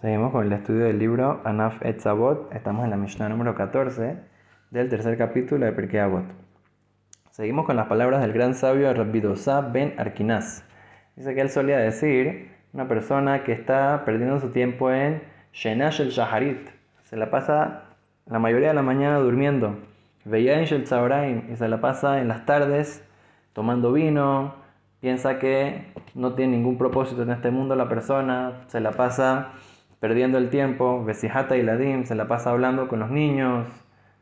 Seguimos con el estudio del libro Anaf Etzabot. Estamos en la Mishnah número 14 del tercer capítulo de Perkei Avot. Seguimos con las palabras del gran sabio Rabbidosa ben Arkinas. Dice que él solía decir, una persona que está perdiendo su tiempo en Shenash el Shaharit. Se la pasa la mayoría de la mañana durmiendo. Veía el Tzabraim y se la pasa en las tardes tomando vino. Piensa que no tiene ningún propósito en este mundo la persona. Se la pasa perdiendo el tiempo, Besijata y Ladim se la pasa hablando con los niños,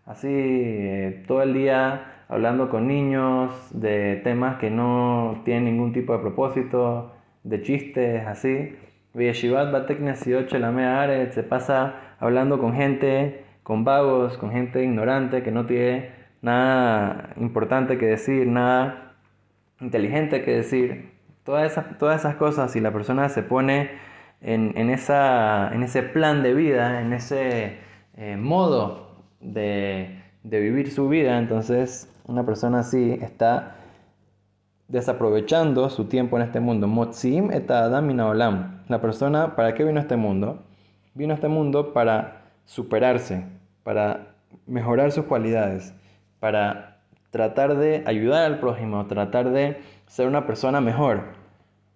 así eh, todo el día hablando con niños de temas que no tienen ningún tipo de propósito, de chistes, así. Yeshivat Are se pasa hablando con gente, con vagos, con gente ignorante que no tiene nada importante que decir, nada inteligente que decir. Todas esas, todas esas cosas, si la persona se pone en, esa, en ese plan de vida, en ese eh, modo de, vivir su vida, entonces una persona así está desaprovechando su tiempo en este mundo. Et olam. La persona, ¿para qué vino a este mundo? Vino a este mundo para superarse, para mejorar sus cualidades, para tratar de ayudar al prójimo, tratar de ser una persona mejor,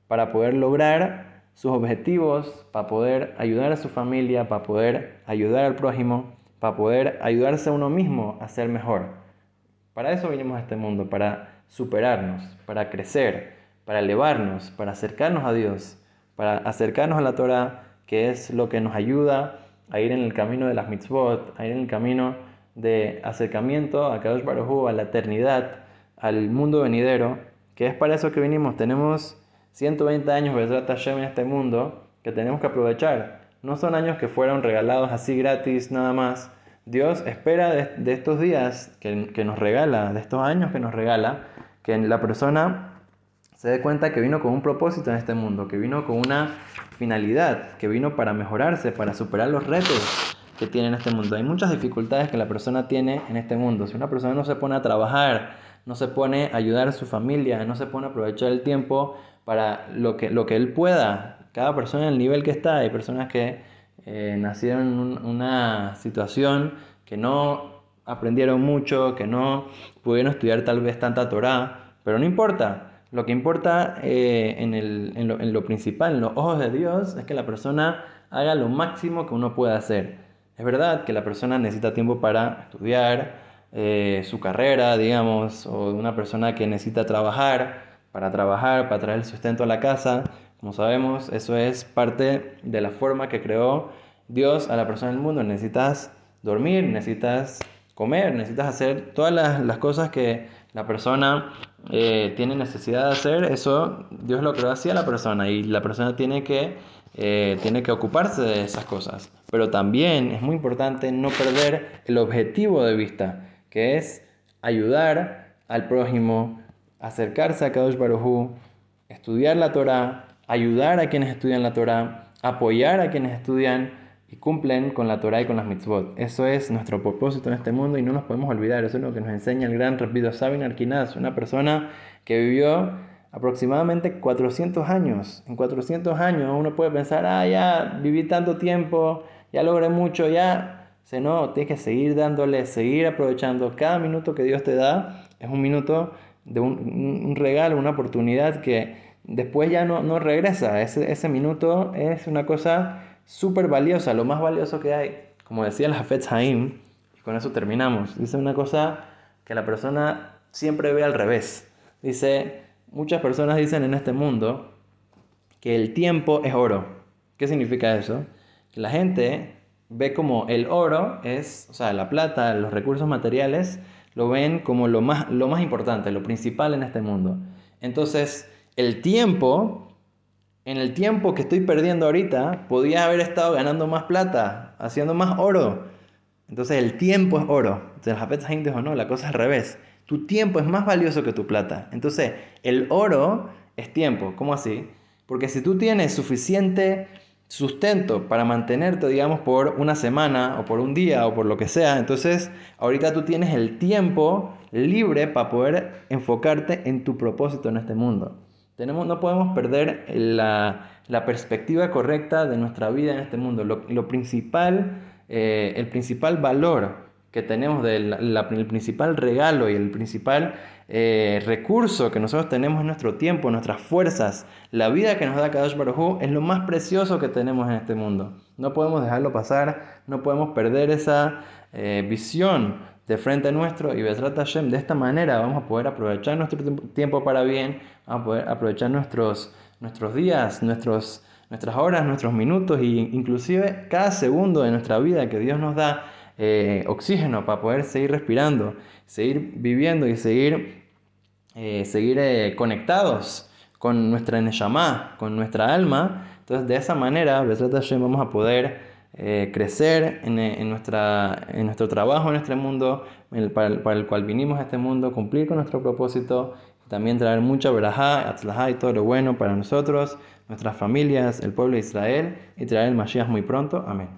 para poder lograr sus objetivos, para poder ayudar a su familia, para poder ayudar al prójimo, para poder ayudarse a uno mismo a ser mejor. Para eso vinimos a este mundo, para superarnos, para crecer, para elevarnos, para acercarnos a Dios, para acercarnos a la Torah, que es lo que nos ayuda a ir en el camino de las mitzvot, a ir en el camino de acercamiento a Kadosh Baruj a la eternidad, al mundo venidero, que es para eso que vinimos. Tenemos 120 años Hashem en este mundo que tenemos que aprovechar. No son años que fueron regalados así gratis nada más. Dios espera de, estos días que, que, nos regala, de estos años que nos regala, que la persona se dé cuenta que vino con un propósito en este mundo, que vino con una finalidad, que vino para mejorarse, para superar los retos que tiene en este mundo. Hay muchas dificultades que la persona tiene en este mundo. Si una persona no se pone a trabajar, no se pone a ayudar a su familia, no se pone a aprovechar el tiempo para lo que, lo que él pueda. Cada persona en el nivel que está, hay personas que eh, nacieron en una situación que no aprendieron mucho, que no pudieron estudiar tal vez tanta Torah, pero no importa. Lo que importa eh, en, el, en, lo, en, lo, principal, en los ojos de Dios, es que la persona haga lo máximo que uno pueda hacer. Es verdad que la persona necesita tiempo para estudiar eh, su carrera, digamos, o una persona que necesita trabajar, para trabajar, para traer el sustento a la casa. Como sabemos, eso es parte de la forma que creó Dios a la persona del mundo. Necesitas dormir, necesitas comer, necesitas hacer todas las, cosas que la persona eh, tiene necesidad de hacer. Eso Dios lo creó así a la persona y la persona tiene que, eh, tiene que ocuparse de esas cosas. Pero también es muy importante no perder el objetivo de vista, que es ayudar al prójimo, acercarse a Kadosh Barujú, estudiar la Torah, ayudar a quienes estudian la Torah, apoyar a quienes estudian y cumplen con la Torah y con las mitzvot. Eso es nuestro propósito en este mundo y no nos podemos olvidar. Eso es lo que nos enseña el gran Rabbi Sabin Arkinaz, una persona que vivió aproximadamente 400 años. En 400 años uno puede pensar, ah, ya viví tanto tiempo, ya logré mucho, ya... Se no, tienes que seguir dándole, seguir aprovechando. Cada minuto que Dios te da es un minuto de un, regalo, una oportunidad que después ya no, no regresa. Ese, ese minuto es una cosa súper valiosa, lo más valioso que hay. Como decía el Hafetz Haim, y con eso terminamos, dice una cosa que la persona siempre ve al revés. Dice, muchas personas dicen en este mundo que el tiempo es oro. ¿Qué significa eso? La gente ve como el oro es, o sea, la plata, los recursos materiales, lo ven como lo más, lo más importante, lo principal en este mundo. Entonces, el tiempo, en el tiempo que estoy perdiendo ahorita, podía haber estado ganando más plata, haciendo más oro. Entonces, el tiempo es oro. Entonces, Hafez Haim dijo, no, la cosa es al revés. Tu tiempo es más valioso que tu plata. Entonces, el oro es tiempo. ¿Cómo así? Porque si tú tienes suficiente sustento para mantenerte, digamos, por una semana o por un día o por lo que sea. Entonces, ahorita tú tienes el tiempo libre para poder enfocarte en tu propósito en este mundo. Tenemos, no podemos perder la, perspectiva correcta de nuestra vida en este mundo. Lo, principal, eh, el principal valor que tenemos, el principal regalo y el principal eh, recurso que nosotros tenemos en nuestro tiempo, nuestras fuerzas, la vida que nos da Kadosh Baruj es lo más precioso que tenemos en este mundo. No podemos dejarlo pasar, no podemos perder esa eh, visión de frente a nuestro y Besrat Hashem. De esta manera vamos a poder aprovechar nuestro tiempo para bien, vamos a poder aprovechar nuestros, nuestros días, nuestros, nuestras horas, nuestros minutos e inclusive cada segundo de nuestra vida que Dios nos da eh, oxígeno para poder seguir respirando, seguir viviendo y seguir, eh, seguir eh, conectados con nuestra Neshama, con nuestra alma. Entonces, de esa manera, vamos a poder crecer en, nuestra, en nuestro trabajo en este mundo, para, el, cual vinimos a este mundo, cumplir con nuestro propósito, también traer mucha verajá, atzlajá y todo lo bueno para nosotros, nuestras familias, el pueblo de Israel, y traer el Mashiach muy pronto. Amén.